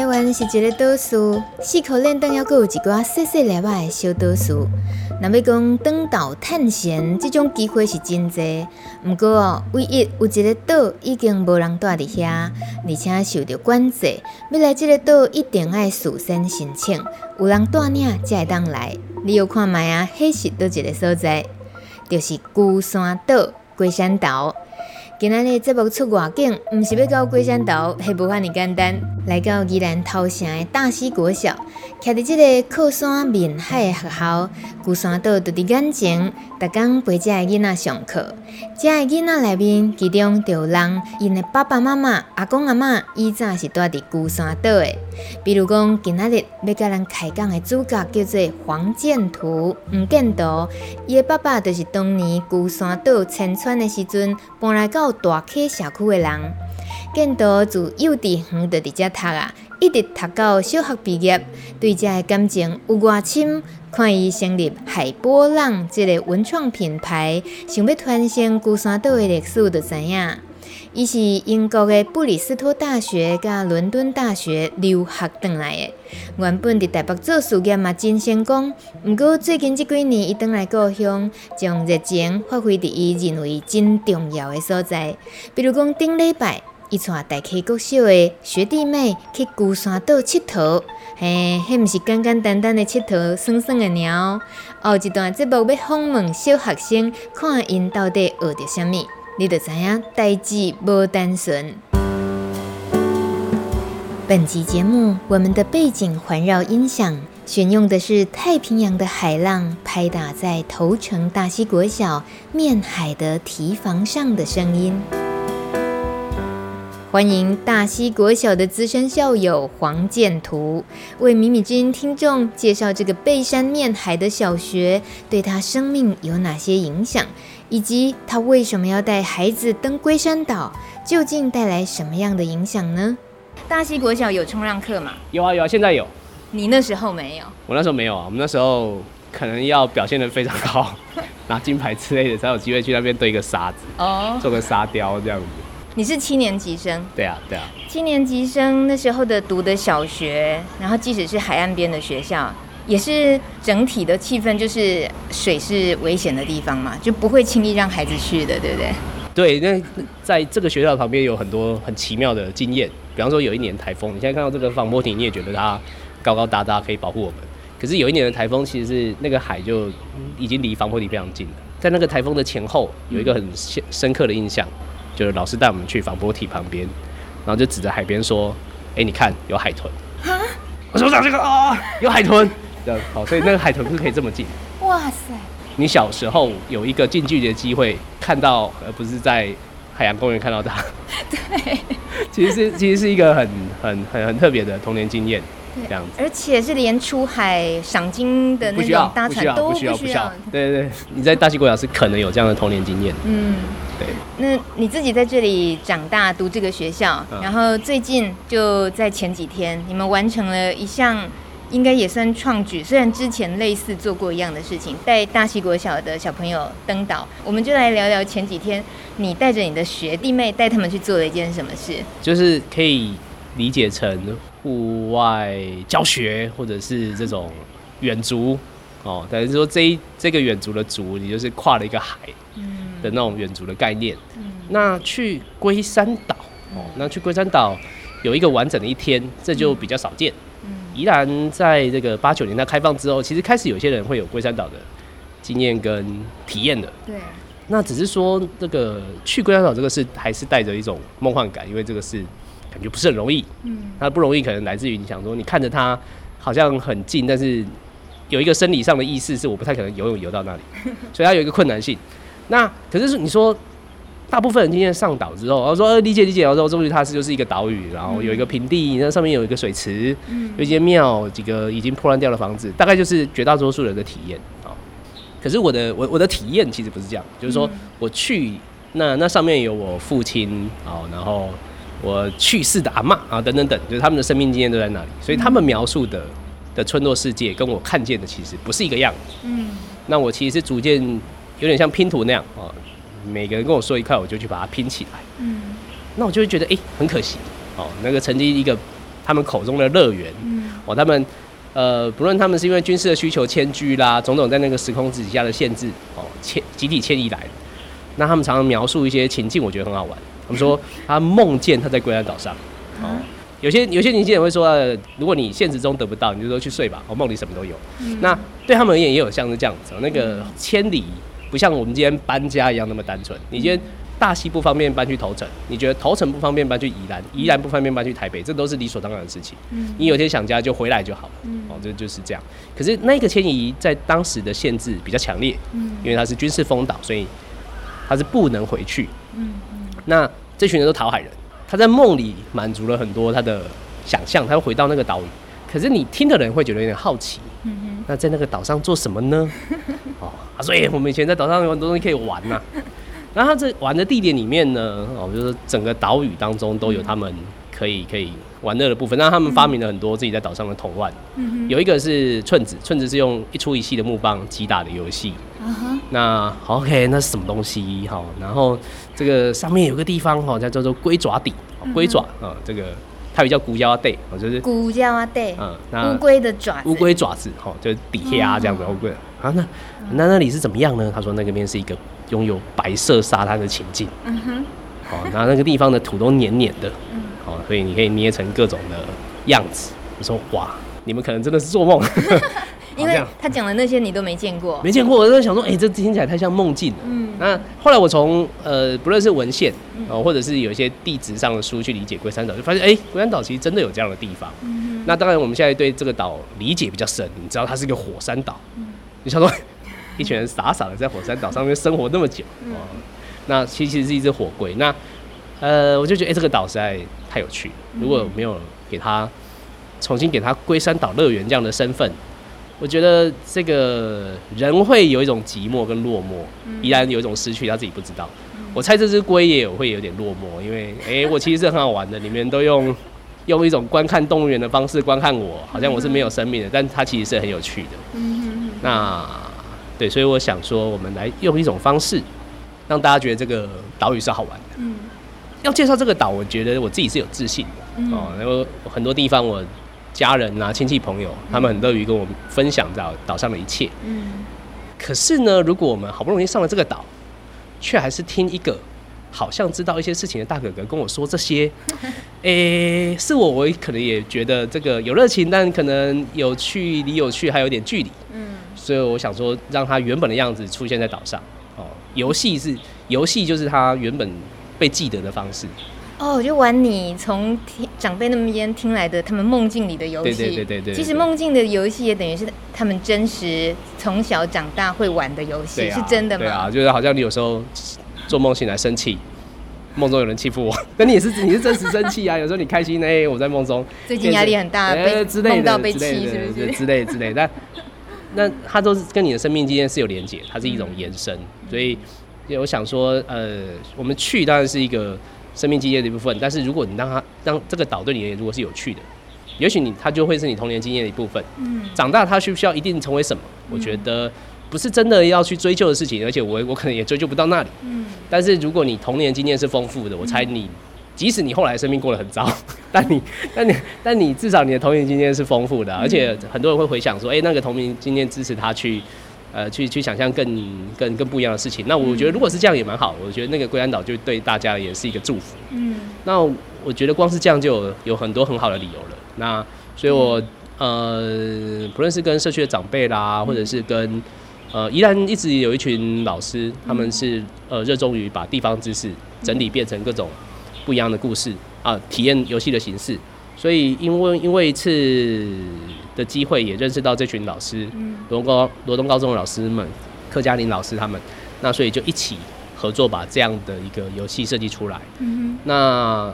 台湾是一个岛屿，四处连登，还阁有一寡细细粒仔的小岛屿。若要讲转岛探险，这种机会是真济。不过哦，唯一有一个岛已经无人住伫遐，而且受到管制，要来这个岛一定爱事先申请，有人带领才会当来。你有看觅啊？迄是叨一个所在？就是孤山岛、龟山岛。今仔日节目出外景，毋是要到龟山岛，系无遐尔简单。来到宜兰头城的大溪国小，徛伫即个靠山面海的学校，龟山岛就伫眼前，逐工陪着囡仔上课。遮个囡仔内面，其中就有人因的爸爸妈妈、阿公阿嬷以前是住伫孤山岛的。比如讲，今仔日要甲咱开讲的主角叫做黄建图、黄建图，伊的爸爸就是当年孤山岛迁村的时阵搬来到大溪社区的人。建图自幼稚园就伫遮读啊，一直读到小学毕业，对遮的感情有偌深，看伊成立海波浪这个文创品牌，想要传承龟山岛的历史，就知影。伊是英国的布里斯托大学甲伦敦大学留学回来的，原本伫台北做事业嘛真成功，毋过最近这几年伊回来故乡，将热情发挥伫伊认为真重要的所在，比如讲顶礼拜。伊带大溪国小的学弟妹去孤山岛佚佗，嘿，迄毋是简简单单的佚佗，耍耍的鸟。后一段节目要访问小学生，看因到底学着啥物，你就知影代志无单纯。本集节目，我们的背景环绕音响选用的是太平洋的海浪拍打在头城大溪国小面海的堤防上的声音。欢迎大溪国小的资深校友黄建图为米米之音听众介绍这个背山面海的小学对他生命有哪些影响，以及他为什么要带孩子登龟山岛，究竟带来什么样的影响呢？大溪国小有冲浪课吗？有啊有啊，现在有。你那时候没有？我那时候没有啊，我们那时候可能要表现得非常好，拿金牌之类的才有机会去那边堆个沙子，哦，做个沙雕这样子。你是七年级生？对啊，对啊。七年级生那时候的读的小学，然后即使是海岸边的学校，也是整体的气氛就是水是危险的地方嘛，就不会轻易让孩子去的，对不对？对，那在这个学校旁边有很多很奇妙的经验，比方说有一年台风，你现在看到这个防波堤，你也觉得它高高大大可以保护我们，可是有一年的台风，其实是那个海就已经离防波堤非常近了，在那个台风的前后有一个很深深刻的印象。就是老师带我们去防波堤旁边，然后就指着海边说：“哎、欸，你看有海豚。”我说：“长这个啊，有海豚。”这样好，所以那个海豚是可以这么近。哇塞！你小时候有一个近距离的机会看到，而不是在海洋公园看到它。对，其实是其实是一个很很很很特别的童年经验。这样子，而且是连出海赏金的那种搭船都不需要，不需要。对对对，你在大溪国小是可能有这样的童年经验。嗯，对。那你自己在这里长大，读这个学校，嗯、然后最近就在前几天，你们完成了一项应该也算创举，虽然之前类似做过一样的事情，带大西国小的小朋友登岛。我们就来聊聊前几天你带着你的学弟妹带他们去做了一件什么事，就是可以理解成。户外教学，或者是这种远足哦，等于说这一这个远足的足，你就是跨了一个海的那种远足的概念。嗯、那去龟山岛哦，那去龟山岛有一个完整的一天，这就比较少见。嗯、宜兰在这个八九年代开放之后，其实开始有些人会有龟山岛的经验跟体验的。对，那只是说这个去龟山岛这个是，还是带着一种梦幻感，因为这个是。感觉不是很容易，嗯，它不容易可能来自于你想说，你看着它好像很近，但是有一个生理上的意识是我不太可能游泳游到那里，所以它有一个困难性。那可是你说大部分人今天上岛之后，然后说、呃、理解理解，然后终于它是就是一个岛屿，然后有一个平地，那上面有一个水池，嗯、有一间庙，几个已经破烂掉的房子，大概就是绝大多数人的体验啊。可是我的我我的体验其实不是这样，就是说我去那那上面有我父亲啊，然后我去世的阿嬷啊等等等，就是他们的生命经验都在那里，所以他们描述的的村落世界跟我看见的其实不是一个样子。嗯，那我其实是逐渐有点像拼图那样啊。每个人跟我说一块，我就去把它拼起来。嗯，那我就会觉得，哎、欸，很可惜哦。那个曾经一个他们口中的乐园，嗯，哦，他们呃，不论他们是因为军事的需求迁居啦，种种在那个时空之底下的限制，哦，迁集体迁移来的。那他们常常描述一些情境，我觉得很好玩。他们说他梦见他在龟山岛上，哦，有些有些年轻人会说、呃，如果你现实中得不到，你就说去睡吧，我、哦、梦里什么都有。嗯、那对他们而言，也有像是这样子，那个千里。不像我们今天搬家一样那么单纯。你今天大溪不方便搬去头城，你觉得头城不方便搬去宜兰，宜兰不方便搬去台北，这都是理所当然的事情。嗯你有天想家就回来就好了。嗯哦，这就是这样。可是那个迁移在当时的限制比较强烈，嗯因为它是军事封岛，所以它是不能回去。那这群人都讨海人，他在梦里满足了很多他的想象，他会回到那个岛屿。可是你听的人会觉得有点好奇。嗯那在那个岛上做什么呢？哦，所以我们以前在岛上有很多东西可以玩呐。然后这玩的地点里面呢，哦，就是整个岛屿当中都有他们可以可以玩乐的部分。那他们发明了很多自己在岛上的童玩，有一个是寸子，寸子是用一粗一细的木棒击打的游戏。那 OK，那是什么东西？好，然后这个上面有个地方哈，叫叫做龟爪底，龟爪啊，这个。它比较古胶带，哦，就是古胶带，嗯，乌龟的爪子，乌龟爪子，哈，就是底下这样子，乌龟啊，那那那里是怎么样呢？他说那个边是一个拥有白色沙滩的情境，嗯哼，好，那那个地方的土都黏黏的，嗯，好，所以你可以捏成各种的样子。我说哇，你们可能真的是做梦。因为他讲的那些你都没见过，没见过，我就在想说，哎、欸，这听起来太像梦境了。嗯，那后来我从呃，不论是文献，哦，或者是有一些地质上的书去理解龟山岛，就发现，哎、欸，龟山岛其实真的有这样的地方。嗯，那当然我们现在对这个岛理解比较深，你知道它是一个火山岛。嗯，你想说，一群人傻傻的在火山岛上面生活那么久，哦，那其实是一只火龟。那呃，我就觉得，哎、欸，这个岛实在太有趣了。如果没有给他重新给他龟山岛乐园这样的身份。我觉得这个人会有一种寂寞跟落寞，依然有一种失去，他自己不知道。我猜这只龟也会有点落寞，因为哎，我其实是很好玩的，里面都用用一种观看动物园的方式观看我，好像我是没有生命的，但它其实是很有趣的。嗯那对，所以我想说，我们来用一种方式让大家觉得这个岛屿是好玩的。要介绍这个岛，我觉得我自己是有自信的哦，然后很多地方我。家人啊，亲戚朋友，他们很乐于跟我们分享到岛上的一切。嗯。可是呢，如果我们好不容易上了这个岛，却还是听一个好像知道一些事情的大哥哥跟我说这些，诶、欸，是我，我可能也觉得这个有热情，但可能有趣离有趣还有点距离。嗯。所以我想说，让他原本的样子出现在岛上。哦，游戏是游戏，就是他原本被记得的方式。哦，我就玩你从听长辈那边听来的他们梦境里的游戏。对对对对。其实梦境的游戏也等于是他们真实从小长大会玩的游戏，是真的吗？对啊，就是好像你有时候做梦醒来生气，梦中有人欺负我，那你也是你是真实生气啊。有时候你开心，哎，我在梦中最近压力很大，被梦到被欺，是不是？之类之类，但那它都是跟你的生命经验是有连结，它是一种延伸。所以我想说，呃，我们去当然是一个。生命经验的一部分，但是如果你让他让这个岛对你如果是有趣的，也许你他就会是你童年经验的一部分。嗯，长大他需不需要一定成为什么？我觉得不是真的要去追究的事情，而且我我可能也追究不到那里。嗯，但是如果你童年经验是丰富的，我猜你即使你后来生命过得很糟，但你但你但你至少你的童年经验是丰富的，而且很多人会回想说，哎，那个童年经验支持他去。呃，去去想象更更更不一样的事情。那我觉得如果是这样也蛮好。我觉得那个龟山岛就对大家也是一个祝福。嗯。那我觉得光是这样就有有很多很好的理由了。那所以我，我、嗯、呃，不论是跟社区的长辈啦，或者是跟呃，宜兰一直有一群老师，他们是呃热衷于把地方知识整理变成各种不一样的故事啊，体验游戏的形式。所以因为因为一次。的机会也认识到这群老师，罗东高罗东高中的老师们，柯嘉玲老师他们，那所以就一起合作把这样的一个游戏设计出来。嗯那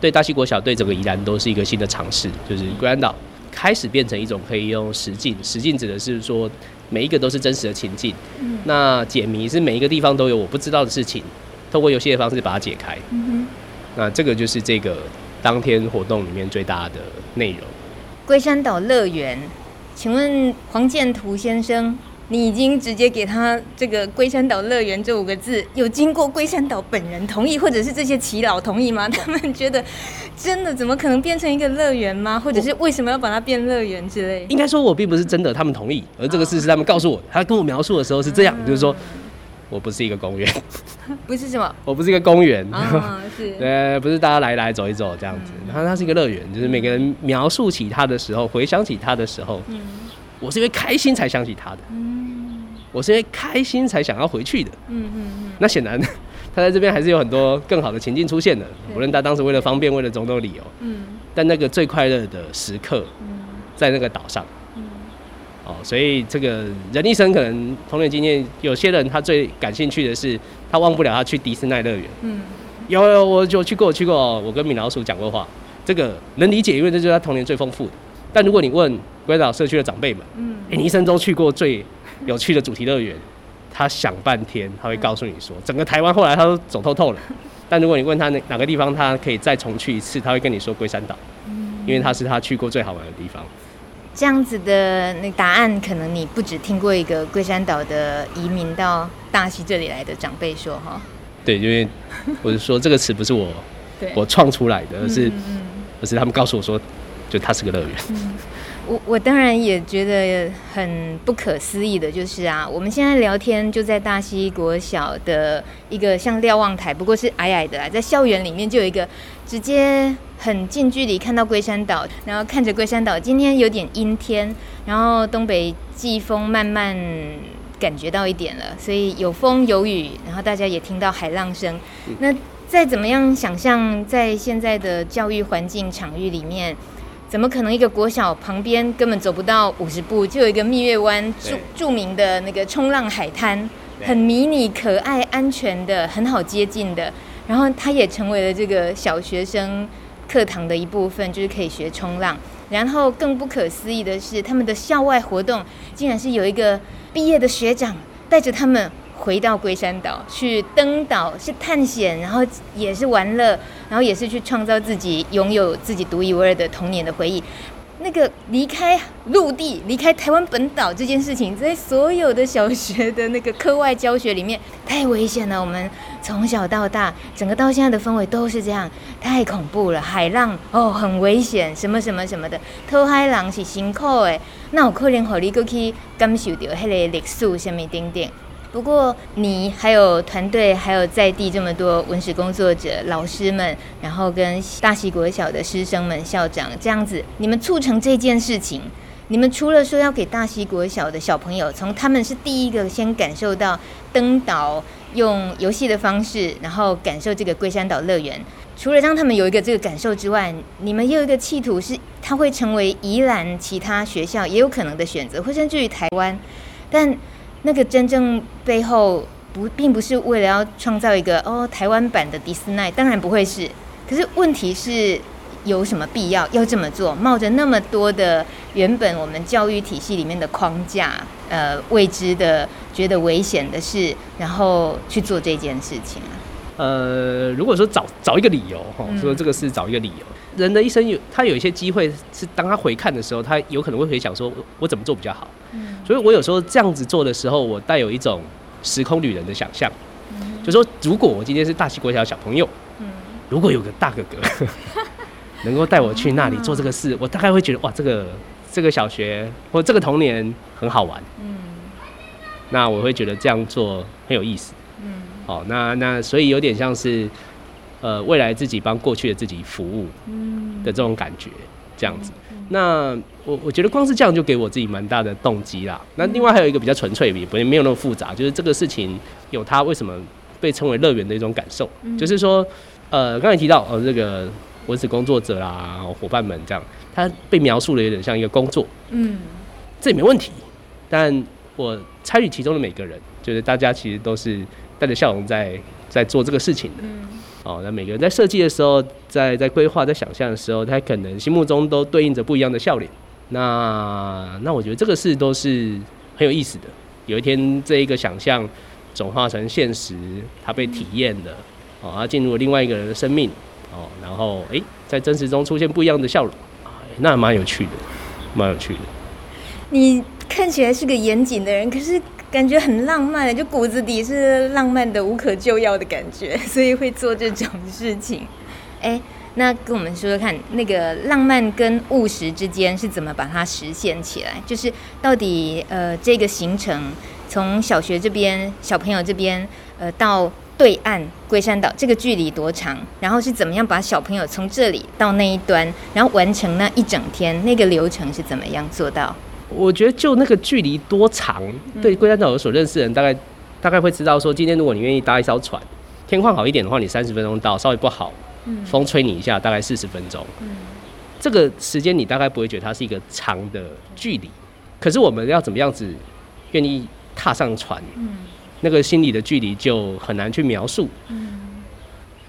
对大溪国小对整个宜兰都是一个新的尝试，就是龟山岛开始变成一种可以用实境，实境指的是说每一个都是真实的情境。嗯那解谜是每一个地方都有我不知道的事情，透过游戏的方式把它解开。嗯那这个就是这个当天活动里面最大的内容。龟山岛乐园，请问黄建图先生，你已经直接给他这个“龟山岛乐园”这五个字，有经过龟山岛本人同意，或者是这些耆老同意吗？他们觉得真的怎么可能变成一个乐园吗？或者是为什么要把它变乐园之类？应该说，我并不是真的他们同意，而这个事是他们告诉我，他跟我描述的时候是这样，就是说我不是一个公园，不是什么？我不是一个公园。啊？是。对，不是大家来来走一走这样子，然后它是一个乐园，就是每个人描述起它的时候，回想起它的时候，我是因为开心才想起它的，我是因为开心才想要回去的。嗯嗯嗯，那显然，他在这边还是有很多更好的情境出现的，无论他当时为了方便，为了种种理由，嗯，但那个最快乐的时刻，在那个岛上。哦，所以这个人一生可能童年经验，有些人他最感兴趣的是，他忘不了他去迪士尼乐园。嗯，有有，我就去过，我去过，我跟米老鼠讲过话，这个能理解，因为这就是他童年最丰富的。但如果你问龟岛社区的长辈们，嗯，哎，你一生中去过最有趣的主题乐园，他想半天，他会告诉你说，整个台湾后来他都走透透了。但如果你问他哪哪个地方他可以再重去一次，他会跟你说龟山岛，因为他是他去过最好玩的地方。这样子的那答案，可能你不只听过一个龟山岛的移民到大溪这里来的长辈说哈。对，因为我是说这个词不是我我创出来的，而是、嗯而是他们告诉我说，就它是个乐园。我我当然也觉得很不可思议的，就是啊，我们现在聊天就在大溪国小的一个像瞭望台，不过是矮矮的啦，在校园里面就有一个直接很近距离看到龟山岛，然后看着龟山岛，今天有点阴天，然后东北季风慢慢感觉到一点了，所以有风有雨，然后大家也听到海浪声。那再怎么样想象，在现在的教育环境场域里面。怎么可能一个国小旁边根本走不到五十步就有一个蜜月湾著著名的那个冲浪海滩，很迷你、可爱、安全的，很好接近的。然后它也成为了这个小学生课堂的一部分，就是可以学冲浪。然后更不可思议的是，他们的校外活动竟然是有一个毕业的学长带着他们。回到龟山岛去登岛是探险，然后也是玩乐，然后也是去创造自己拥有自己独一无二的童年的回忆。那个离开陆地、离开台湾本岛这件事情，在所有的小学的那个课外教学里面太危险了。我们从小到大，整个到现在的氛围都是这样，太恐怖了。海浪哦，很危险，什么什么什么的。偷海浪是辛苦的，那有可能和你过去感受到迄个历史什么等等。不过，你还有团队，还有在地这么多文史工作者、老师们，然后跟大溪国小的师生们、校长这样子，你们促成这件事情。你们除了说要给大溪国小的小朋友，从他们是第一个先感受到登岛，用游戏的方式，然后感受这个龟山岛乐园。除了让他们有一个这个感受之外，你们又一个企图，是它会成为宜兰其他学校也有可能的选择，或甚至于台湾，但。那个真正背后不并不是为了要创造一个哦台湾版的迪士尼，当然不会是。可是问题是有什么必要要这么做？冒着那么多的原本我们教育体系里面的框架，呃未知的、觉得危险的事，然后去做这件事情啊？呃，如果说找找一个理由哈，说这个是找一个理由。嗯、人的一生有他有一些机会是当他回看的时候，他有可能会回想说，我怎么做比较好？嗯，所以我有时候这样子做的时候，我带有一种时空旅人的想象，嗯，就说如果我今天是大溪国小的小朋友，嗯，如果有个大哥哥 能够带我去那里做这个事，我大概会觉得哇，这个这个小学或这个童年很好玩，嗯，那我会觉得这样做很有意思。嗯。好，那那所以有点像是，呃，未来自己帮过去的自己服务的这种感觉，这样子。那我我觉得光是这样就给我自己蛮大的动机啦。那另外还有一个比较纯粹，也不没有那么复杂，就是这个事情有它为什么被称为乐园的一种感受，就是说，呃，刚才提到呃这个文史工作者啦，伙伴们这样，他被描述的有点像一个工作，嗯，这也没问题。但我参与其中的每个人，就是大家其实都是。带着笑容在在做这个事情的。哦，那每个人在设计的时候，在在规划、在想象的时候，他可能心目中都对应着不一样的笑脸。那那我觉得这个事都是很有意思的。有一天，这一个想象转化成现实，它被体验了，哦，它进入了另外一个人的生命，哦，然后诶，在真实中出现不一样的笑容，那蛮有趣的，蛮有趣的。你看起来是个严谨的人，可是感觉很浪漫，就骨子里是浪漫的无可救药的感觉，所以会做这种事情。哎，那跟我们说说看，那个浪漫跟务实之间是怎么把它实现起来？就是到底呃这个行程从小学这边小朋友这边呃到对岸龟山岛这个距离多长？然后是怎么样把小朋友从这里到那一端，然后完成那一整天那个流程是怎么样做到？我觉得就那个距离多长，对龟山岛有所认识的人大概大概会知道说，今天如果你愿意搭一艘船，天况好一点的话，你三十分钟到；稍微不好，风吹你一下，大概四十分钟。这个时间你大概不会觉得它是一个长的距离。可是我们要怎么样子愿意踏上船，那个心理的距离就很难去描述。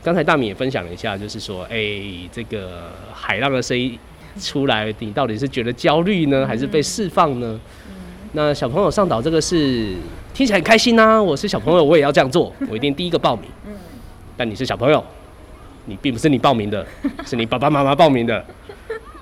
刚才大米也分享了一下，就是说，哎，这个海浪的声音。出来，你到底是觉得焦虑呢，还是被释放呢？嗯、那小朋友上岛这个是听起来很开心呐、啊。我是小朋友，我也要这样做，我一定第一个报名。嗯、但你是小朋友，你并不是你报名的，是你爸爸妈妈报名的。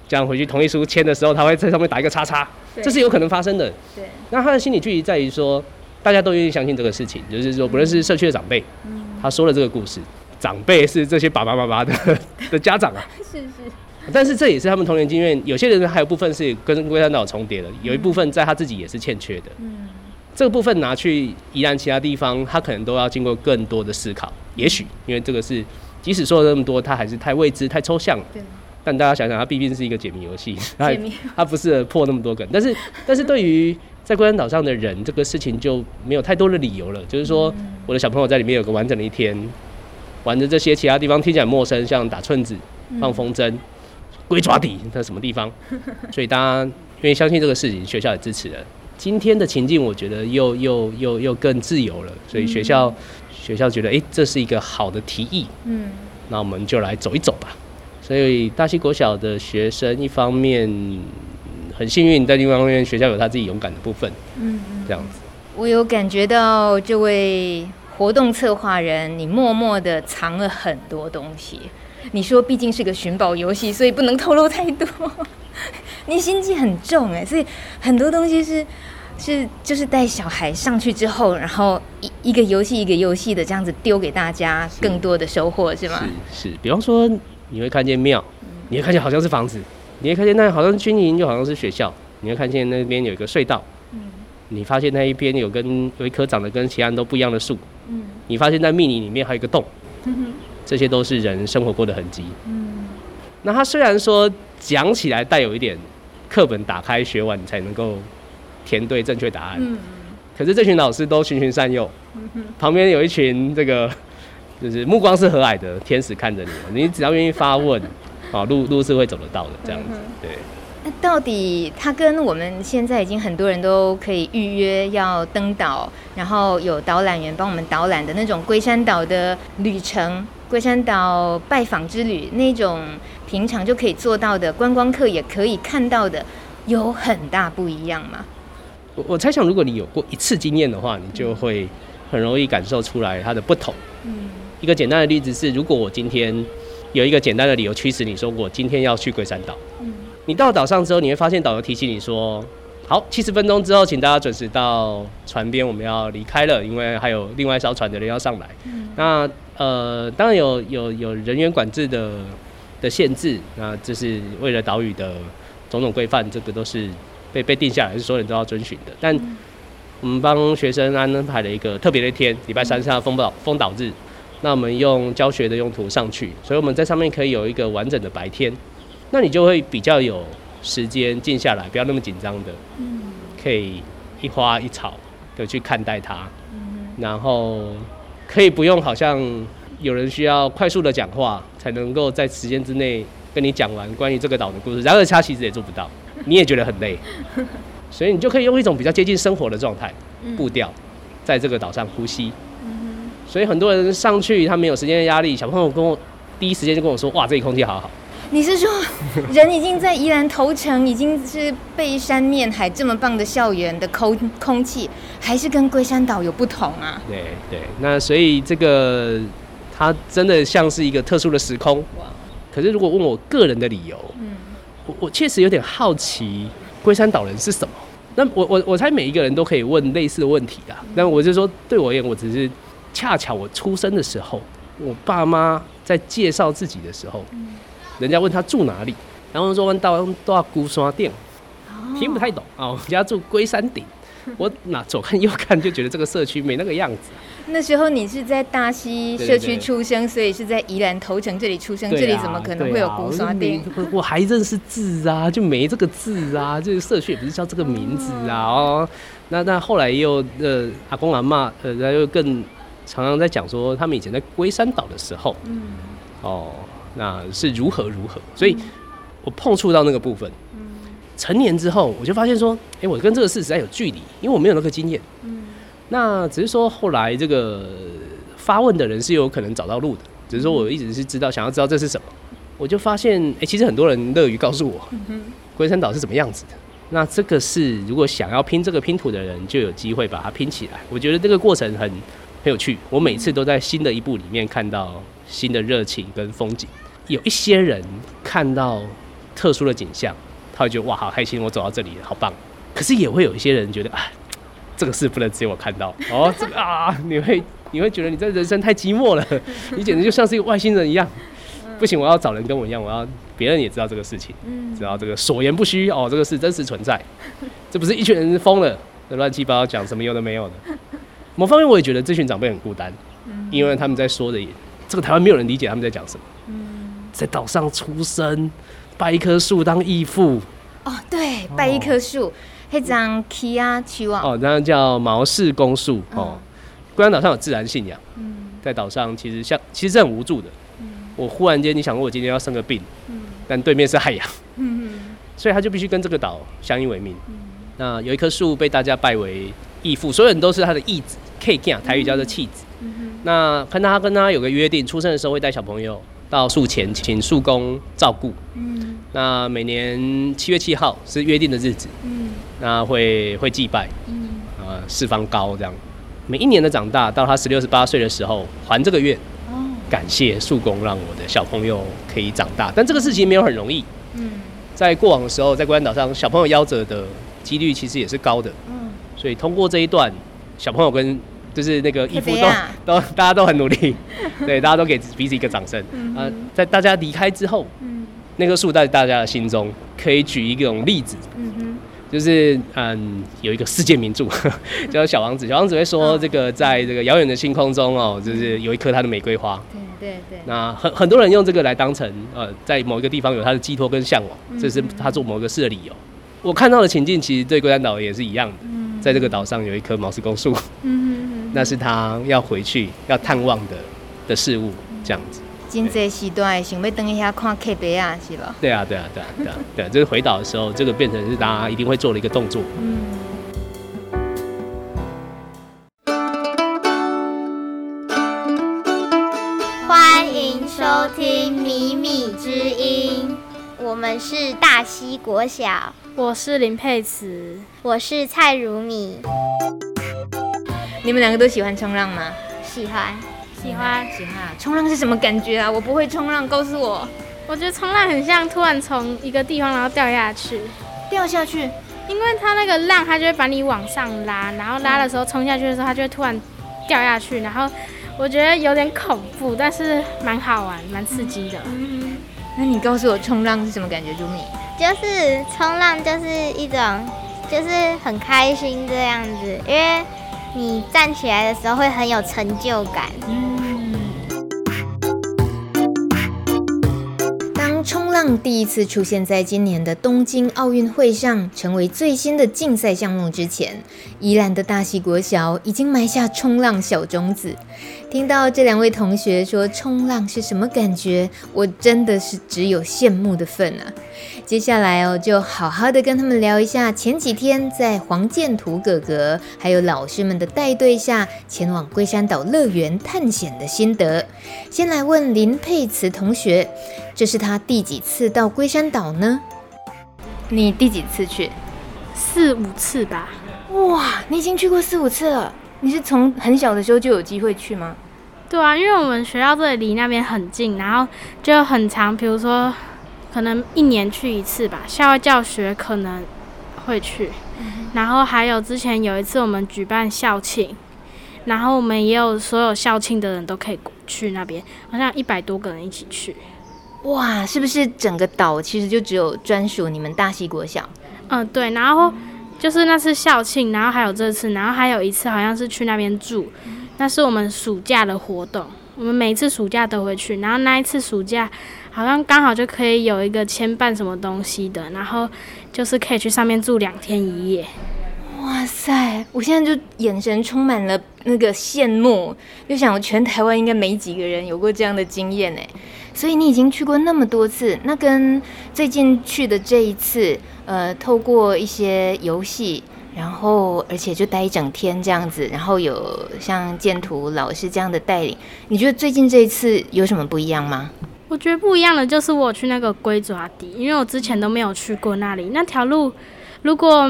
这样回去同意书签的时候，他会在上面打一个叉叉，这是有可能发生的。对。那他的心理距离在于说，大家都愿意相信这个事情，就是说，不论是社区的长辈，嗯、他说了这个故事，长辈是这些爸爸妈妈的 的家长啊。是是。但是这也是他们童年经验，有些人还有部分是跟龟山岛重叠的，有一部分在他自己也是欠缺的。嗯，这个部分拿去宜兰其他地方，他可能都要经过更多的思考。也许因为这个是，即使说了那么多，他还是太未知、太抽象了。对。但大家想想，它毕竟是一个解谜游戏，它 它不适合破那么多梗。但是，但是对于在龟山岛上的人，这个事情就没有太多的理由了。就是说，我的小朋友在里面有个完整的一天，玩着这些其他地方听起来陌生，像打寸子、放风筝。龟抓底在什么地方？所以大家愿意相信这个事情，学校也支持了。今天的情境，我觉得又又又又更自由了。所以学校、嗯、学校觉得，哎、欸，这是一个好的提议。嗯，那我们就来走一走吧。所以大溪国小的学生，一方面很幸运，但另外一方面学校有他自己勇敢的部分。嗯，这样子。我有感觉到这位活动策划人，你默默的藏了很多东西。你说毕竟是个寻宝游戏，所以不能透露太多。你心机很重哎，所以很多东西是是就是带小孩上去之后，然后一一个游戏一个游戏的这样子丢给大家，更多的收获是，是吗？是是，比方说你会看见庙，你会看见好像是房子，你会看见那好像是军营，就好像是学校，你会看见那边有一个隧道，嗯，你发现那一边有跟有一棵长得跟其他人都不一样的树，嗯，你发现在密林里面还有一个洞，嗯哼。这些都是人生活过的痕迹。嗯，那他虽然说讲起来带有一点课本打开学完才能够填对正确答案，嗯，可是这群老师都循循善诱，嗯哼，旁边有一群这个就是目光是和蔼的天使看着你，你只要愿意发问，啊，路路是会走得到的，这样子，对。那到底他跟我们现在已经很多人都可以预约要登岛，然后有导览员帮我们导览的那种龟山岛的旅程。龟山岛拜访之旅，那种平常就可以做到的观光客也可以看到的，有很大不一样吗？我我猜想，如果你有过一次经验的话，你就会很容易感受出来它的不同。嗯，一个简单的例子是，如果我今天有一个简单的理由驱使你说我今天要去龟山岛，嗯，你到岛上之后，你会发现导游提醒你说，好，七十分钟之后，请大家准时到船边，我们要离开了，因为还有另外一艘船的人要上来。嗯，那呃，当然有有有人员管制的的限制，那这是为了岛屿的种种规范，这个都是被被定下来，是所有人都要遵循的。但我们帮学生安排了一个特别的一天，礼拜三是风岛风岛日，那我们用教学的用途上去，所以我们在上面可以有一个完整的白天，那你就会比较有。时间静下来，不要那么紧张的，可以一花一草的去看待它，然后可以不用好像有人需要快速的讲话才能够在时间之内跟你讲完关于这个岛的故事，然而他其实也做不到，你也觉得很累，所以你就可以用一种比较接近生活的状态步调，在这个岛上呼吸，所以很多人上去他没有时间的压力，小朋友跟我第一时间就跟我说：“哇，这里空气好好。”你是说人已经在宜兰头城，已经是背山面海这么棒的校园的空空气，还是跟龟山岛有不同啊？对对，那所以这个它真的像是一个特殊的时空。哇！可是如果问我个人的理由，嗯，我我确实有点好奇龟山岛人是什么。那我我我猜每一个人都可以问类似的问题啊。那我就说，对我而言，我只是恰巧我出生的时候，我爸妈在介绍自己的时候。人家问他住哪里，然后说问到到龟山店，听不太懂啊。我们家住龟山顶，我哪左看右看就觉得这个社区没那个样子。那时候你是在大溪社区出生，所以是在宜兰头城这里出生，啊、这里怎么可能会有龟山店？我，我还认识字啊，就没这个字啊，这个社区也不是叫这个名字啊。哦，那那后来又呃阿公阿嬷呃，然后又更常常在讲说，他们以前在龟山岛的时候，嗯，哦。那是如何如何？所以，我碰触到那个部分。成年之后，我就发现说，哎、欸，我跟这个事实在有距离，因为我没有那个经验。那只是说，后来这个发问的人是有可能找到路的。只是说，我一直是知道，想要知道这是什么。我就发现，哎、欸，其实很多人乐于告诉我，龟山岛是怎么样子的。那这个是，如果想要拼这个拼图的人，就有机会把它拼起来。我觉得这个过程很很有趣。我每次都在新的一步里面看到新的热情跟风景。有一些人看到特殊的景象，他会觉得哇，好开心，我走到这里，好棒。可是也会有一些人觉得，啊，这个事不能只有我看到 哦，这个啊，你会你会觉得你这人生太寂寞了，你简直就像是一个外星人一样。不行，我要找人跟我一样，我要别人也知道这个事情，知道这个所言不虚哦，这个是真实存在，这不是一群人疯了，乱七八糟讲什么有的没有的。某方面我也觉得这群长辈很孤单，因为他们在说的也，这个台湾没有人理解他们在讲什么。嗯在岛上出生，拜一棵树当义父。哦，对，拜一棵树，那张旗啊，期望。哦，那叫毛氏公树。哦，龟山岛上有自然信仰。嗯，在岛上其实像，其实是很无助的。嗯，我忽然间你想过我今天要生个病，嗯，但对面是海洋，嗯，所以他就必须跟这个岛相依为命。嗯，那有一棵树被大家拜为义父，所有人都是他的义子，K K 啊，台语叫做弃子。嗯哼，那看他跟他有个约定，出生的时候会带小朋友。到树前请树公照顾，嗯，那每年七月七号是约定的日子，嗯，那会会祭拜，嗯，呃，四方高这样，每一年的长大到他十六十八岁的时候还这个愿，哦，感谢树公让我的小朋友可以长大，但这个事情没有很容易，嗯，在过往的时候在龟山岛上小朋友夭折的几率其实也是高的，嗯，所以通过这一段小朋友跟。就是那个义父都 都大家都很努力，对，大家都给彼此一个掌声。呃，在大家离开之后，那棵树在大家的心中可以举一种例子，就是嗯，有一个世界名著 叫《小王子》，小王子会说这个在这个遥远的星空中哦，就是有一颗他的玫瑰花。对对对。那很很多人用这个来当成呃，在某一个地方有他的寄托跟向往，这是他做某个事的理由。我看到的情境其实对龟山岛也是一样的，在这个岛上有一棵毛石公树。那是他要回去要探望的的事物，这样子。真济时段想要等一下看 K 杯啊，是吧？对啊，对啊，对啊，对啊，对啊，就是回岛的时候，这个变成是大家一定会做的一个动作。嗯。欢迎收听《米米之音》，我们是大溪国小，我是林佩慈，我是蔡如米。你们两个都喜欢冲浪吗？喜欢，喜欢，喜欢。冲浪是什么感觉啊？我不会冲浪，告诉我。我觉得冲浪很像突然从一个地方然后掉下去，掉下去，因为它那个浪它就会把你往上拉，然后拉的时候冲下去的时候它就会突然掉下去，然后我觉得有点恐怖，但是蛮好玩，蛮刺激的。嗯，那你告诉我冲浪是什么感觉，朱米？就是冲浪就是一种，就是很开心这样子，因为。你站起来的时候会很有成就感。当冲浪第一次出现在今年的东京奥运会上，成为最新的竞赛项目之前，宜兰的大溪国小已经埋下冲浪小种子。听到这两位同学说冲浪是什么感觉，我真的是只有羡慕的份啊！接下来哦，就好好的跟他们聊一下前几天在黄建图哥哥还有老师们的带队下，前往龟山岛乐园探险的心得。先来问林佩慈同学，这是他第几次到龟山岛呢？你第几次去？四五次吧。哇，你已经去过四五次了。你是从很小的时候就有机会去吗？对啊，因为我们学校这里离那边很近，然后就很长，比如说可能一年去一次吧。校外教学可能会去，然后还有之前有一次我们举办校庆，然后我们也有所有校庆的人都可以去那边，好像一百多个人一起去。哇，是不是整个岛其实就只有专属你们大溪国小？嗯，对，然后。就是那次校庆，然后还有这次，然后还有一次好像是去那边住，那是我们暑假的活动，我们每一次暑假都会去，然后那一次暑假好像刚好就可以有一个牵办什么东西的，然后就是可以去上面住两天一夜。哇塞！我现在就眼神充满了那个羡慕，就想全台湾应该没几个人有过这样的经验哎。所以你已经去过那么多次，那跟最近去的这一次，呃，透过一些游戏，然后而且就待一整天这样子，然后有像建图老师这样的带领，你觉得最近这一次有什么不一样吗？我觉得不一样的就是我去那个龟爪底，因为我之前都没有去过那里，那条路如果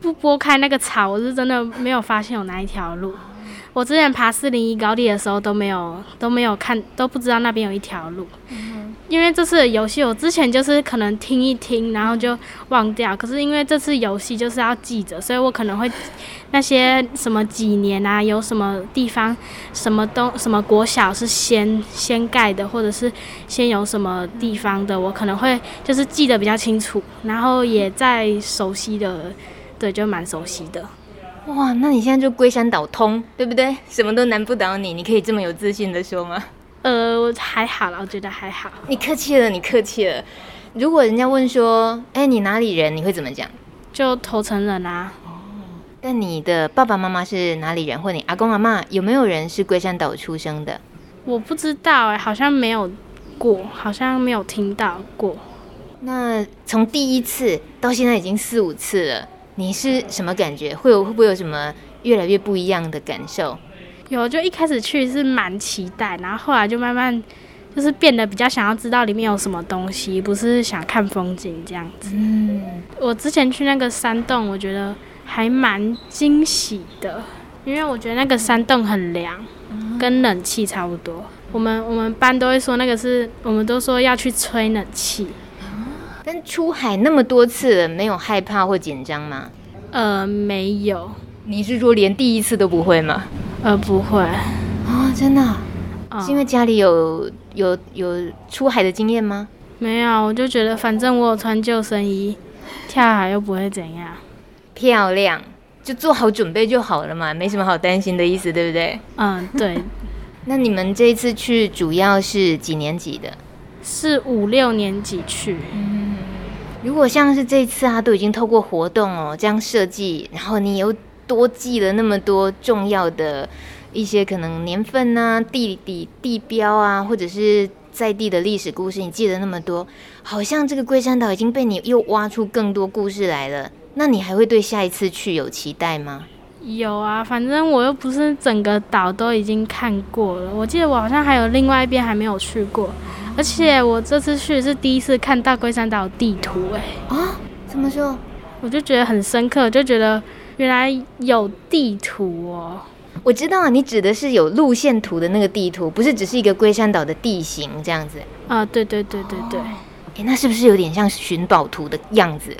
不拨开那个草，我是真的没有发现有哪一条路。我之前爬四零一高地的时候都没有都没有看都不知道那边有一条路，嗯，因为这次的游戏我之前就是可能听一听然后就忘掉，可是因为这次游戏就是要记着，所以我可能会那些什么几年啊，有什么地方什么东什么国小是先先盖的，或者是先有什么地方的，我可能会就是记得比较清楚，然后也在熟悉的，对，就蛮熟悉的。哇，那你现在就龟山岛通，对不对？什么都难不倒你，你可以这么有自信的说吗？呃，我还好啦，我觉得还好。你客气了，你客气了。如果人家问说，哎，你哪里人？你会怎么讲？就头城人啊。哦。但你的爸爸妈妈是哪里人？或你阿公阿妈有没有人是龟山岛出生的？我不知道哎，好像没有过，好像没有听到过。那从第一次到现在已经四五次了。你是什么感觉？会有会不会有什么越来越不一样的感受？有，就一开始去是蛮期待，然后后来就慢慢就是变得比较想要知道里面有什么东西，不是想看风景这样子。嗯，我之前去那个山洞，我觉得还蛮惊喜的，因为我觉得那个山洞很凉，跟冷气差不多。我们我们班都会说那个是，我们都说要去吹冷气。但出海那么多次，没有害怕或紧张吗？呃，没有。你是说连第一次都不会吗？呃，不会。啊、哦，真的？哦、是因为家里有有有出海的经验吗？没有，我就觉得反正我有穿救生衣，跳海又不会怎样。漂亮，就做好准备就好了嘛，没什么好担心的意思，对不对？嗯，对。那你们这一次去主要是几年级的？是五六年级去。嗯如果像是这次啊，都已经透过活动哦这样设计，然后你又多记了那么多重要的一些可能年份啊、地理地标啊，或者是在地的历史故事，你记得那么多，好像这个龟山岛已经被你又挖出更多故事来了。那你还会对下一次去有期待吗？有啊，反正我又不是整个岛都已经看过了，我记得我好像还有另外一边还没有去过。而且我这次去是第一次看大龟山岛地图，哎，啊，怎么说？我就觉得很深刻，就觉得原来有地图哦。我知道啊，你指的是有路线图的那个地图，不是只是一个龟山岛的地形这样子。啊，对对对对对。哎，那是不是有点像寻宝图的样子？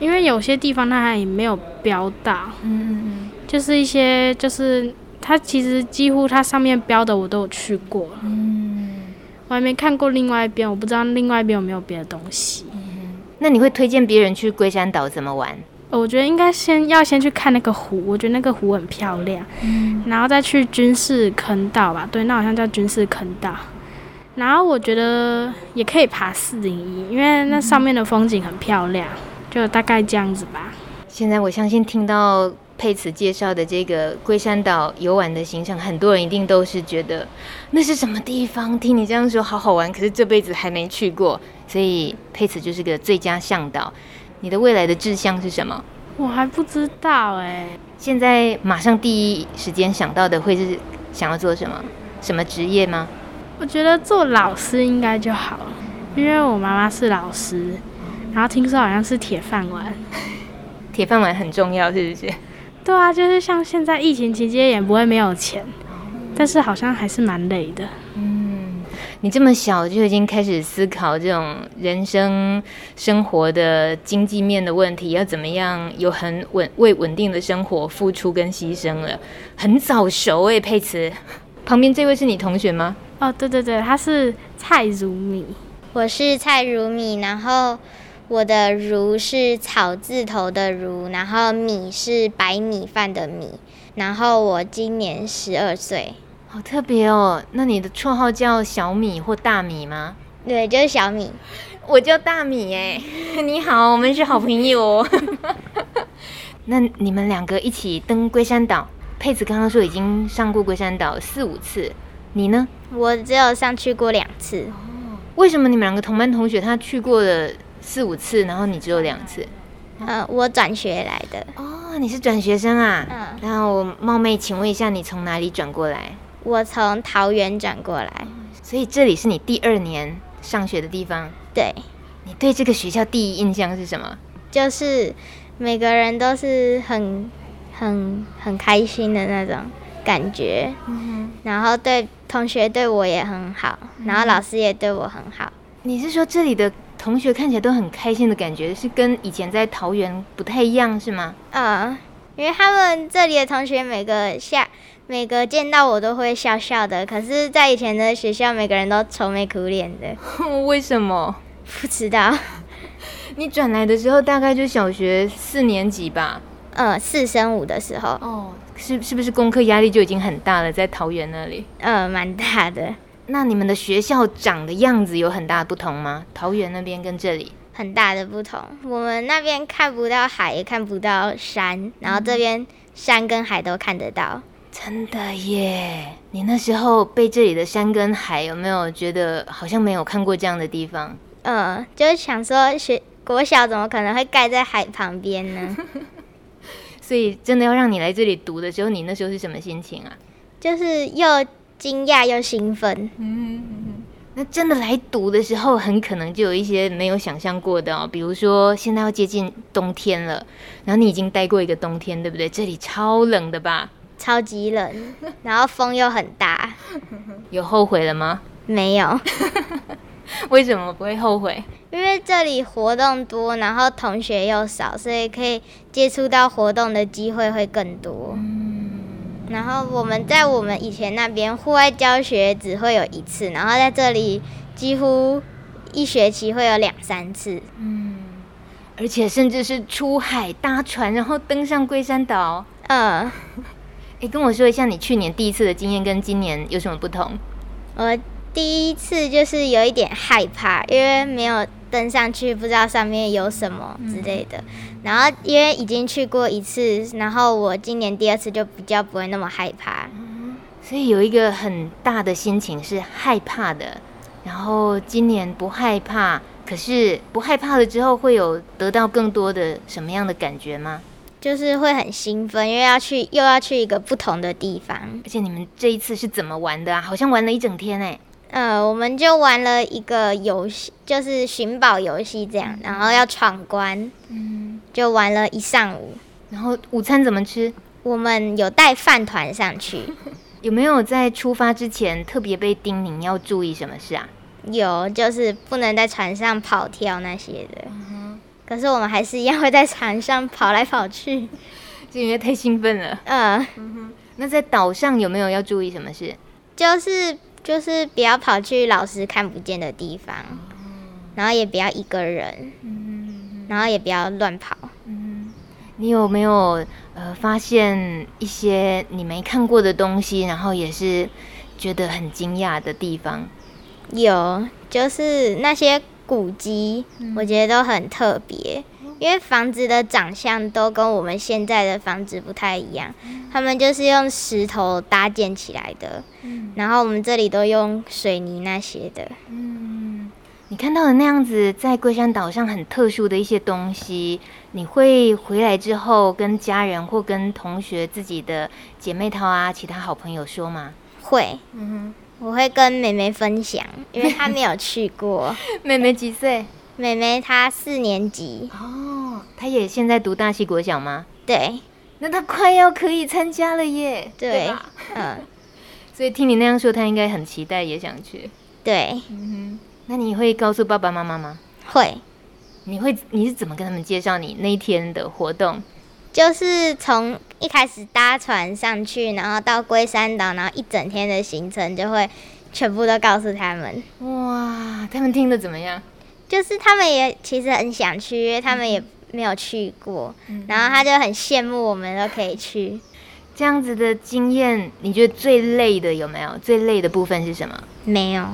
因为有些地方它还没有标到，嗯嗯嗯，就是一些就是它其实几乎它上面标的我都有去过，嗯。我还没看过另外一边，我不知道另外一边有没有别的东西。嗯，那你会推荐别人去龟山岛怎么玩？我觉得应该先要先去看那个湖，我觉得那个湖很漂亮。嗯，然后再去军事坑道吧，对，那好像叫军事坑道。然后我觉得也可以爬四零一，因为那上面的风景很漂亮，就大概这样子吧。现在我相信听到佩慈介绍的这个龟山岛游玩的行程，很多人一定都是觉得那是什么地方？听你这样说好好玩，可是这辈子还没去过，所以佩慈就是个最佳向导。你的未来的志向是什么？我还不知道哎。现在马上第一时间想到的会是想要做什么？什么职业吗？我觉得做老师应该就好了，因为我妈妈是老师，然后听说好像是铁饭碗。铁饭碗很重要，是不是？对啊，就是像现在疫情期间也不会没有钱，但是好像还是蛮累的。嗯，你这么小就已经开始思考这种人生生活的经济面的问题，要怎么样有很稳为稳定的生活付出跟牺牲了，很早熟哎，佩慈。旁边这位是你同学吗？哦，对对对，他是蔡如米，我是蔡如米，然后我的如是草字头的如，然后米是白米饭的米，然后我今年十二岁，好特别哦。那你的绰号叫小米或大米吗？对，就是小米，我叫大米哎。你好，我们是好朋友哦。那你们两个一起登龟山岛？佩子刚刚说已经上过龟山岛四五次，你呢？我只有上去过两次。哦，为什么你们两个同班同学他去过了四五次，然后你只有两次？呃，我转学来的。哦，你是转学生啊？嗯。然后我冒昧请问一下，你从哪里转过来？我从桃园转过来。所以这里是你第二年上学的地方？对。你对这个学校第一印象是什么？就是每个人都是很。很很开心的那种感觉，嗯，然后对同学对我也很好，然后老师也对我很好。你是说这里的同学看起来都很开心的感觉，是跟以前在桃园不太一样是吗？嗯，因为他们这里的同学每个下每个见到我都会笑笑的，可是，在以前的学校，每个人都愁眉苦脸的。为什么？不知道。你转来的时候大概就小学四年级吧？呃，四升五的时候哦，是是不是功课压力就已经很大了？在桃园那里，呃，蛮大的。那你们的学校长的样子有很大不同吗？桃园那边跟这里很大的不同。我们那边看不到海，也看不到山，然后这边山跟海都看得到。真的耶！你那时候被这里的山跟海有没有觉得好像没有看过这样的地方？嗯，就是想说学国小怎么可能会盖在海旁边呢？所以真的要让你来这里读的时候，你那时候是什么心情啊？就是又惊讶又兴奋。嗯嗯嗯。那真的来读的时候，很可能就有一些没有想象过的哦，比如说现在要接近冬天了，然后你已经待过一个冬天，对不对？这里超冷的吧？超级冷，然后风又很大。有后悔了吗？没有。为什么不会后悔？因为这里活动多，然后同学又少，所以可以接触到活动的机会会更多。嗯。然后我们在我们以前那边户外教学只会有一次，然后在这里几乎一学期会有两三次。嗯。而且甚至是出海搭船，然后登上龟山岛。嗯。哎，跟我说一下你去年第一次的经验跟今年有什么不同？我。第一次就是有一点害怕，因为没有登上去，不知道上面有什么之类的。然后因为已经去过一次，然后我今年第二次就比较不会那么害怕。所以有一个很大的心情是害怕的，然后今年不害怕。可是不害怕了之后，会有得到更多的什么样的感觉吗？就是会很兴奋，因为要去又要去一个不同的地方。而且你们这一次是怎么玩的啊？好像玩了一整天哎。呃，我们就玩了一个游戏，就是寻宝游戏这样，然后要闯关，嗯，就玩了一上午。然后午餐怎么吃？我们有带饭团上去。有没有在出发之前特别被叮咛要注意什么事啊？有，就是不能在船上跑跳那些的。嗯。可是我们还是一样会在船上跑来跑去，就因为太兴奋了。呃、嗯哼。那在岛上有没有要注意什么事？就是。就是不要跑去老师看不见的地方，然后也不要一个人，然后也不要乱跑。你有没有呃发现一些你没看过的东西，然后也是觉得很惊讶的地方？有，就是那些古迹，我觉得都很特别，因为房子的长相都跟我们现在的房子不太一样，他们就是用石头搭建起来的，然后我们这里都用水泥那些的。嗯，你看到的那样子，在龟山岛上很特殊的一些东西，你会回来之后跟家人或跟同学、自己的姐妹淘啊、其他好朋友说吗？会，嗯哼。我会跟妹妹分享，因为她没有去过。妹妹几岁？妹妹她四年级。哦，她也现在读大溪国小吗？对。那她快要可以参加了耶。对。嗯。所以听你那样说，她应该很期待，也想去。对。嗯哼。那你会告诉爸爸妈妈吗？会。你会？你是怎么跟他们介绍你那一天的活动？就是从一开始搭船上去，然后到龟山岛，然后一整天的行程就会全部都告诉他们。哇，他们听的怎么样？就是他们也其实很想去，因为他们也没有去过，嗯、然后他就很羡慕我们都可以去。这样子的经验，你觉得最累的有没有？最累的部分是什么？没有，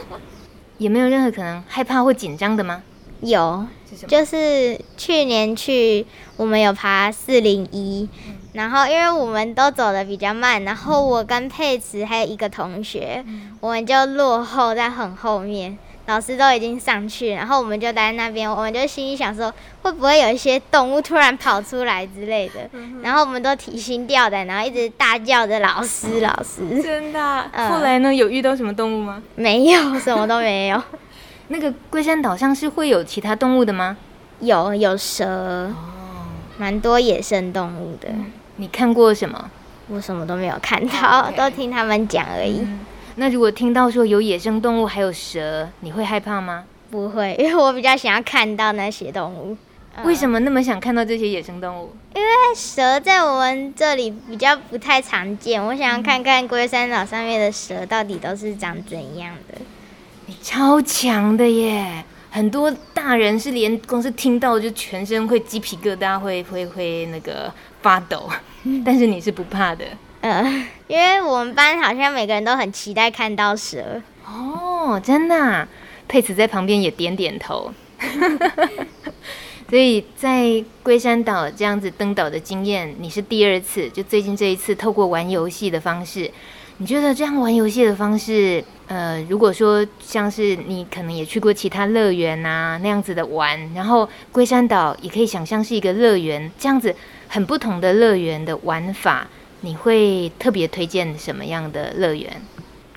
也没有任何可能害怕或紧张的吗？有，就是去年去，我们有爬四零一，然后因为我们都走的比较慢，然后我跟佩慈还有一个同学，我们就落后在很后面，老师都已经上去，然后我们就待在那边，我们就心里想说，会不会有一些动物突然跑出来之类的，然后我们都提心吊胆，然后一直大叫着老师老师。真的？后来呢？有遇到什么动物吗？没有，什么都没有。那个龟山岛上是会有其他动物的吗？有，有蛇，哦，蛮多野生动物的。嗯。你看过什么？我什么都没有看到.都听他们讲而已。嗯。那如果听到说有野生动物还有蛇，你会害怕吗？不会，因为我比较想要看到那些动物。为什么那么想看到这些野生动物？因为蛇在我们这里比较不太常见，我想要看看龟山岛上面的蛇到底都是长怎样的。你超强的耶！很多大人是连光是听到就全身会鸡皮疙瘩，会会会那个发抖，但是你是不怕的。嗯，因为我们班好像每个人都很期待看到蛇。哦，真的啊？佩慈在旁边也点点头。所以在龟山岛这样子登岛的经验，你是第二次，就最近这一次透过玩游戏的方式。你觉得这样玩游戏的方式，呃，如果说像是你可能也去过其他乐园啊那样子的玩，然后龟山岛也可以想象是一个乐园，这样子很不同的乐园的玩法，你会特别推荐什么样的乐园？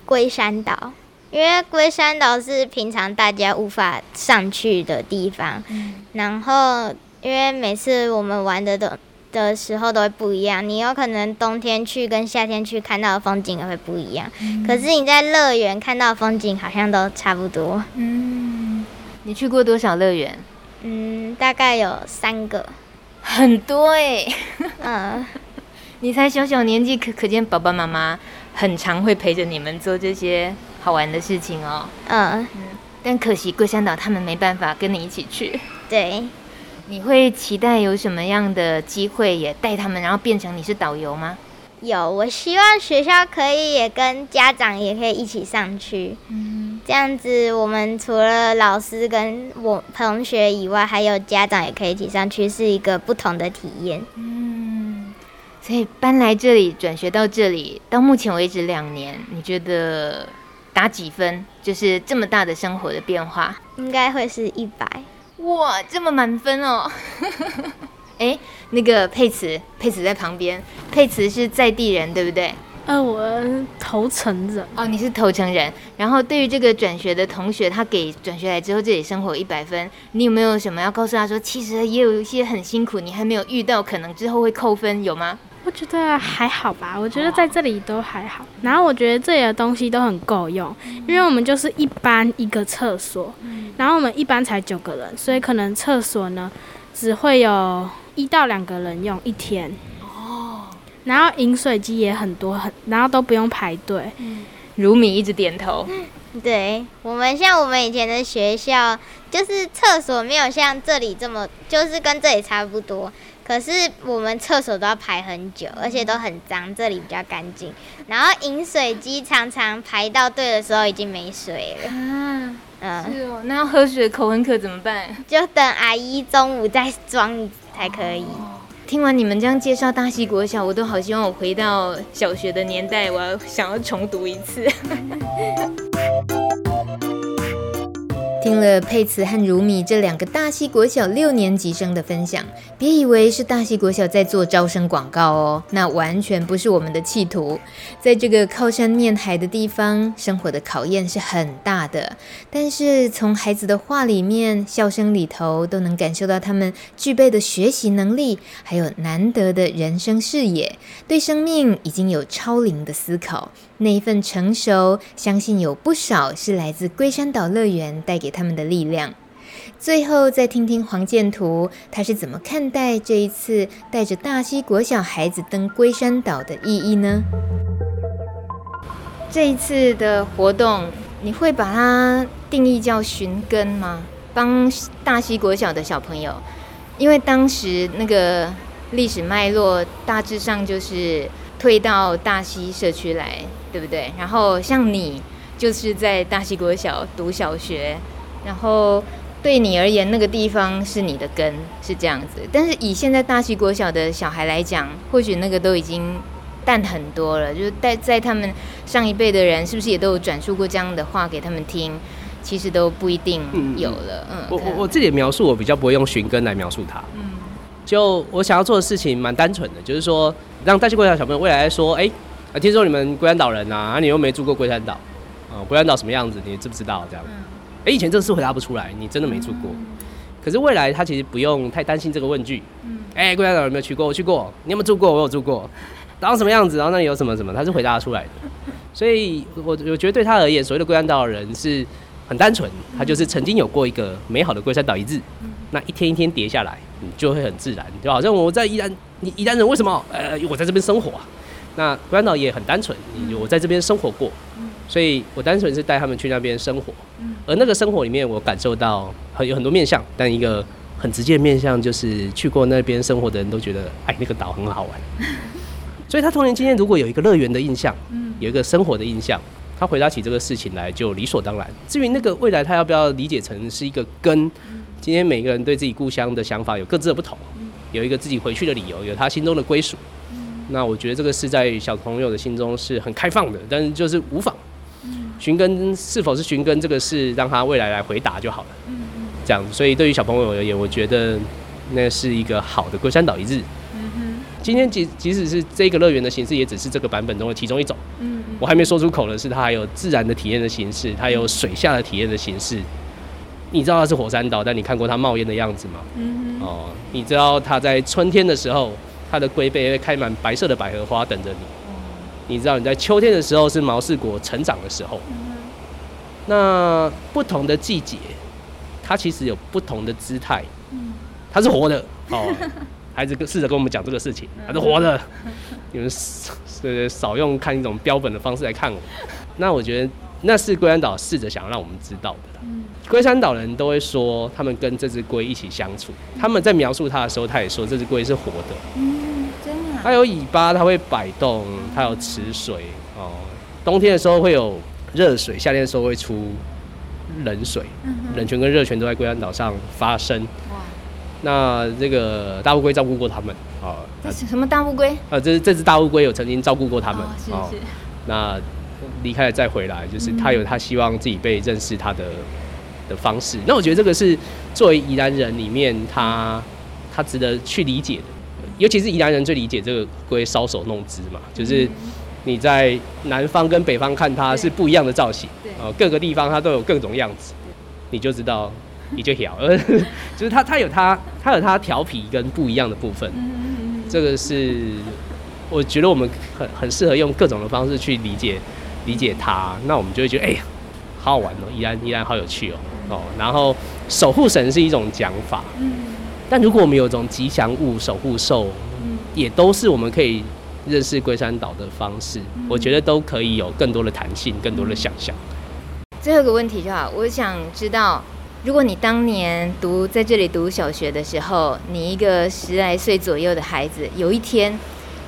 龟山岛，因为龟山岛是平常大家无法上去的地方，嗯、然后因为每次我们玩的都。的时候都会不一样，你有可能冬天去跟夏天去看到的风景也会不一样。嗯、可是你在乐园看到的风景好像都差不多。嗯，你去过多少乐园？嗯，大概有三个。很多哎、欸。嗯，你才小小年纪，可可见爸爸妈妈很常会陪着你们做这些好玩的事情哦。嗯，嗯，但可惜桂山岛他们没办法跟你一起去。对。你会期待有什么样的机会也带他们，然后变成你是导游吗？有，我希望学校可以也跟家长也可以一起上去。嗯，这样子我们除了老师跟我同学以外，还有家长也可以一起上去，是一个不同的体验。嗯，所以搬来这里转学到这里，到目前为止两年，你觉得打几分？就是这么大的生活的变化，应该会是一百。哇，这么满分哦！哎，那个佩慈，佩慈在旁边。佩慈是在地人，对不对？呃，我头城人。哦，你是头城人。然后对于这个转学的同学，他给转学来之后这里生活一百分，你有没有什么要告诉他说？其实也有一些很辛苦，你还没有遇到，可能之后会扣分，有吗？我觉得还好吧，我觉得在这里都还好。然后我觉得这里的东西都很够用，因为我们就是一班一个厕所，然后我们一班才九个人，所以可能厕所呢只会有一到两个人用一天。哦。然后饮水机也很多，很然后都不用排队。如米一直点头。对，我们像我们以前的学校，就是厕所没有像这里这么，就是跟这里差不多。可是我们厕所都要排很久，而且都很脏。这里比较干净，然后饮水机常常排到队的时候已经没水了。啊，嗯，是哦。那要喝水口很渴怎么办？就等阿姨中午再装才可以。哦。听完你们这样介绍大溪国小，我都好希望我回到小学的年代，我要想要重读一次。听了佩慈和如米这两个大溪国小六年级生的分享，别以为是大溪国小在做招生广告哦，那完全不是我们的企图。在这个靠山面海的地方，生活的考验是很大的。但是从孩子的话里面、笑声里头，都能感受到他们具备的学习能力，还有难得的人生视野，对生命已经有超龄的思考。那一份成熟，相信有不少是来自龟山岛乐园带给他们的力量。最后，再听听黄建图，他是怎么看待这一次带着大溪国小孩子登龟山岛的意义呢？这一次的活动，你会把它定义叫寻根吗？帮大溪国小的小朋友，因为当时那个历史脉络大致上就是退到大溪社区来。对不对？然后像你就是在大溪国小读小学，然后对你而言那个地方是你的根，是这样子。但是以现在大溪国小的小孩来讲，或许那个都已经淡很多了。就是在在他们上一辈的人，是不是也都有转述过这样的话给他们听？其实都不一定有了。嗯，嗯我我我自己的描述，我比较不会用寻根来描述它。嗯，就我想要做的事情蛮单纯的，就是说让大溪国小小朋友未来来说，哎。啊，听说你们龟山岛人呐，啊，你又没住过龟山岛，啊，龟山岛什么样子，你知不知道？这样，哎，欸，以前这个是回答不出来，你真的没住过。可是未来他其实不用太担心这个问句。嗯哎，龟山岛有没有去过？我去过。你有没有住过？我有住过。然后什么样子？然后那里有什么什么？他是回答出来的。所以我我觉得对他而言，所谓的龟山岛人是很单纯，他就是曾经有过一个美好的龟山岛一日。那一天一天叠下来，你就会很自然，就好像我在宜兰，你宜兰人为什么？呃，我在这边生活啊。那龟山岛也很单纯，我在这边生活过，所以我单纯是带他们去那边生活，而那个生活里面，我感受到很有很多面向，但一个很直接的面向就是去过那边生活的人都觉得，哎，那个岛很好玩。所以他童年今天如果有一个乐园的印象，有一个生活的印象，他回答起这个事情来就理所当然。至于那个未来他要不要理解成是一个根，今天每个人对自己故乡的想法有各自的不同，有一个自己回去的理由，有他心中的归属。那我觉得这个是在小朋友的心中是很开放的，但是就是无妨。寻根是否是寻根，这个是让他未来来回答就好了。嗯这样子，所以对于小朋友而言，我觉得那是一个好的龟山岛一日。嗯今天即即使是这个乐园的形式，也只是这个版本中的其中一种。嗯我还没说出口的是，它还有自然的体验的形式，它有水下的体验的形式。你知道它是火山岛，但你看过它冒烟的样子吗？嗯哦，你知道它在春天的时候。它的龟背会开满白色的百合花等着你。你知道你在秋天的时候是毛氏果成长的时候。那不同的季节，它其实有不同的姿态。它是活的哦。孩子试着跟我们讲这个事情，它是活的。你们 是少用看一种标本的方式来看我。那我觉得那是龟山岛试着想让我们知道的。龟山岛人都会说，他们跟这只龟一起相处。他们在描述它的时候，他也说这只龟是活的。它有尾巴，它会摆动，它有池水哦。冬天的时候会有热水，夏天的时候会出冷水。冷泉跟热泉都在龟山岛上发生。哇。那这个大乌龟照顾过他们啊？什么大乌龟？呃，这这只大乌龟有曾经照顾过他们。哦，是是。那离开了再回来，就是他有他希望自己被认识他的。的方式，那我觉得这个是作为宜兰人里面他，他他值得去理解的，尤其是宜兰人最理解这个龟搔首弄姿嘛，就是你在南方跟北方看它是不一样的造型，哦，各个地方它都有各种样子，你就知道你就晓，就是它它有它它有它调皮跟不一样的部分，这个是我觉得我们很很适合用各种的方式去理解理解它，那我们就会觉得哎呀，好好玩哦，宜兰宜兰好有趣哦。哦，然后守护神是一种讲法，嗯，但如果我们有一种吉祥物守护兽，嗯，也都是我们可以认识龟山岛的方式，嗯，我觉得都可以有更多的弹性，更多的想象。最后一个问题就好，我想知道，如果你当年读在这里读小学的时候，你一个十来岁左右的孩子，有一天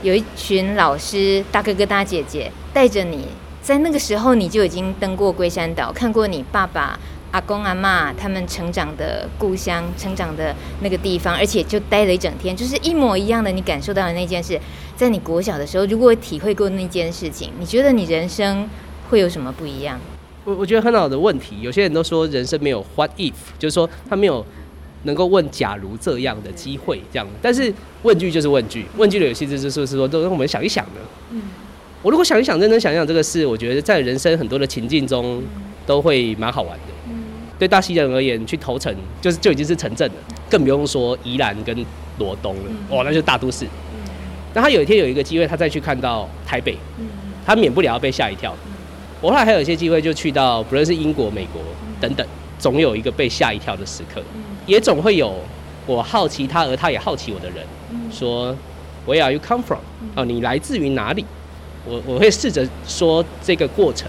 有一群老师大哥哥大姐姐带着你，在那个时候你就已经登过龟山岛，看过你爸爸、阿公、阿妈他们成长的故乡、成长的那个地方，而且就待了一整天，就是一模一样的。你感受到的那件事，在你国小的时候，如果体会过那件事情，你觉得你人生会有什么不一样？我我觉得很好的问题，有些人都说人生没有 what if，就是说他没有能够问假如这样的机会，这样。但是问句就是问句，问句的有趣就是是说，都让我们想一想呢。嗯，我如果想一想，认真想一想这个事，我觉得在人生很多的情境中都会蛮好玩的。嗯，对大溪人而言，去头城就是就已经是城镇了，更不用说宜兰跟罗东了。哦，那就是大都市。嗯，那他有一天有一个机会，他再去看到台北，他免不了要被吓一跳。我后来还有一些机会，就去到不论是英国、美国等等，总有一个被吓一跳的时刻，也总会有我好奇他，而他也好奇我的人，说 Where are you come from？哦，你来自于哪里？我我会试着说这个过程，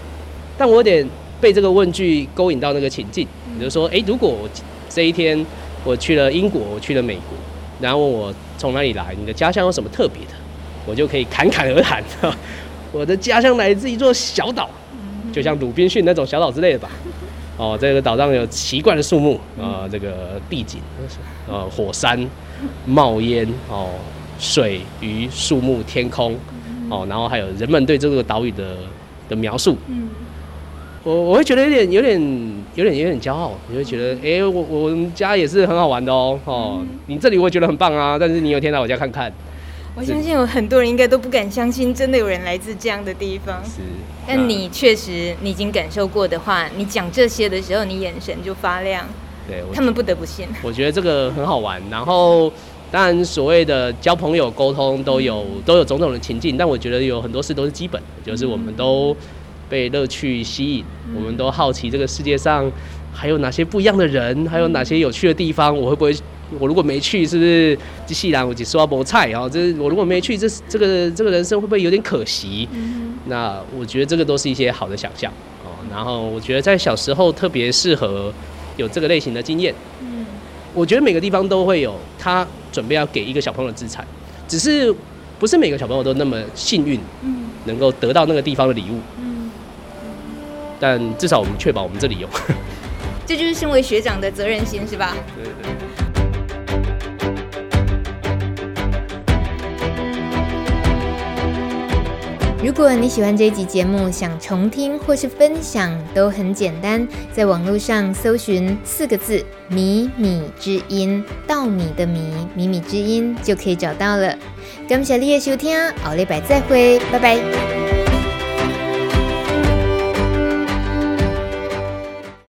但我有点被这个问句勾引到那个情境，也就说，哎，如果我这一天我去了英国，我去了美国，然后问我从哪里来，你的家乡有什么特别的，我就可以侃侃而谈。我的家乡来自一座小岛。就像鲁滨逊那种小岛之类的吧，哦，这个岛上有奇怪的树木、呃，这个地景，呃，火山冒烟哦，水、鱼、树木、天空哦，然后还有人们对这个岛屿的的描述，我我会觉得有点有点有点有点骄傲，你会觉得，哎、欸，我我们家也是很好玩的哦，哦，你这里我也觉得很棒啊，但是你有天来我家看看。我相信有很多人应该都不敢相信，真的有人来自这样的地方。是，但你确实你已经感受过的话，你讲这些的时候，你眼神就发亮。对，他们不得不信。我觉得这个很好玩。然后，当然所谓的交朋友、沟通都有都有种种的情境，但我觉得有很多事都是基本的，就是我们都被乐趣吸引，我们都好奇这个世界上还有哪些不一样的人，还有哪些有趣的地方，我会不会？我如果没去，是不是这戏然我就说要菠菜啊？这我如果没去，这这个这个人生会不会有点可惜？嗯、那我觉得这个都是一些好的想象哦。然后我觉得在小时候特别适合有这个类型的经验。嗯，我觉得每个地方都会有他准备要给一个小朋友的资产，只是不是每个小朋友都那么幸运，嗯，能够得到那个地方的礼物。嗯，但至少我们确保我们这里有。这就是身为学长的责任心，是吧？对对对。如果你喜欢这一集节目，想重听或是分享，都很简单，在网络上搜寻四个字“米米之音”，稻米的米，米米之音就可以找到了。感谢你的收听，后礼拜再会，拜拜。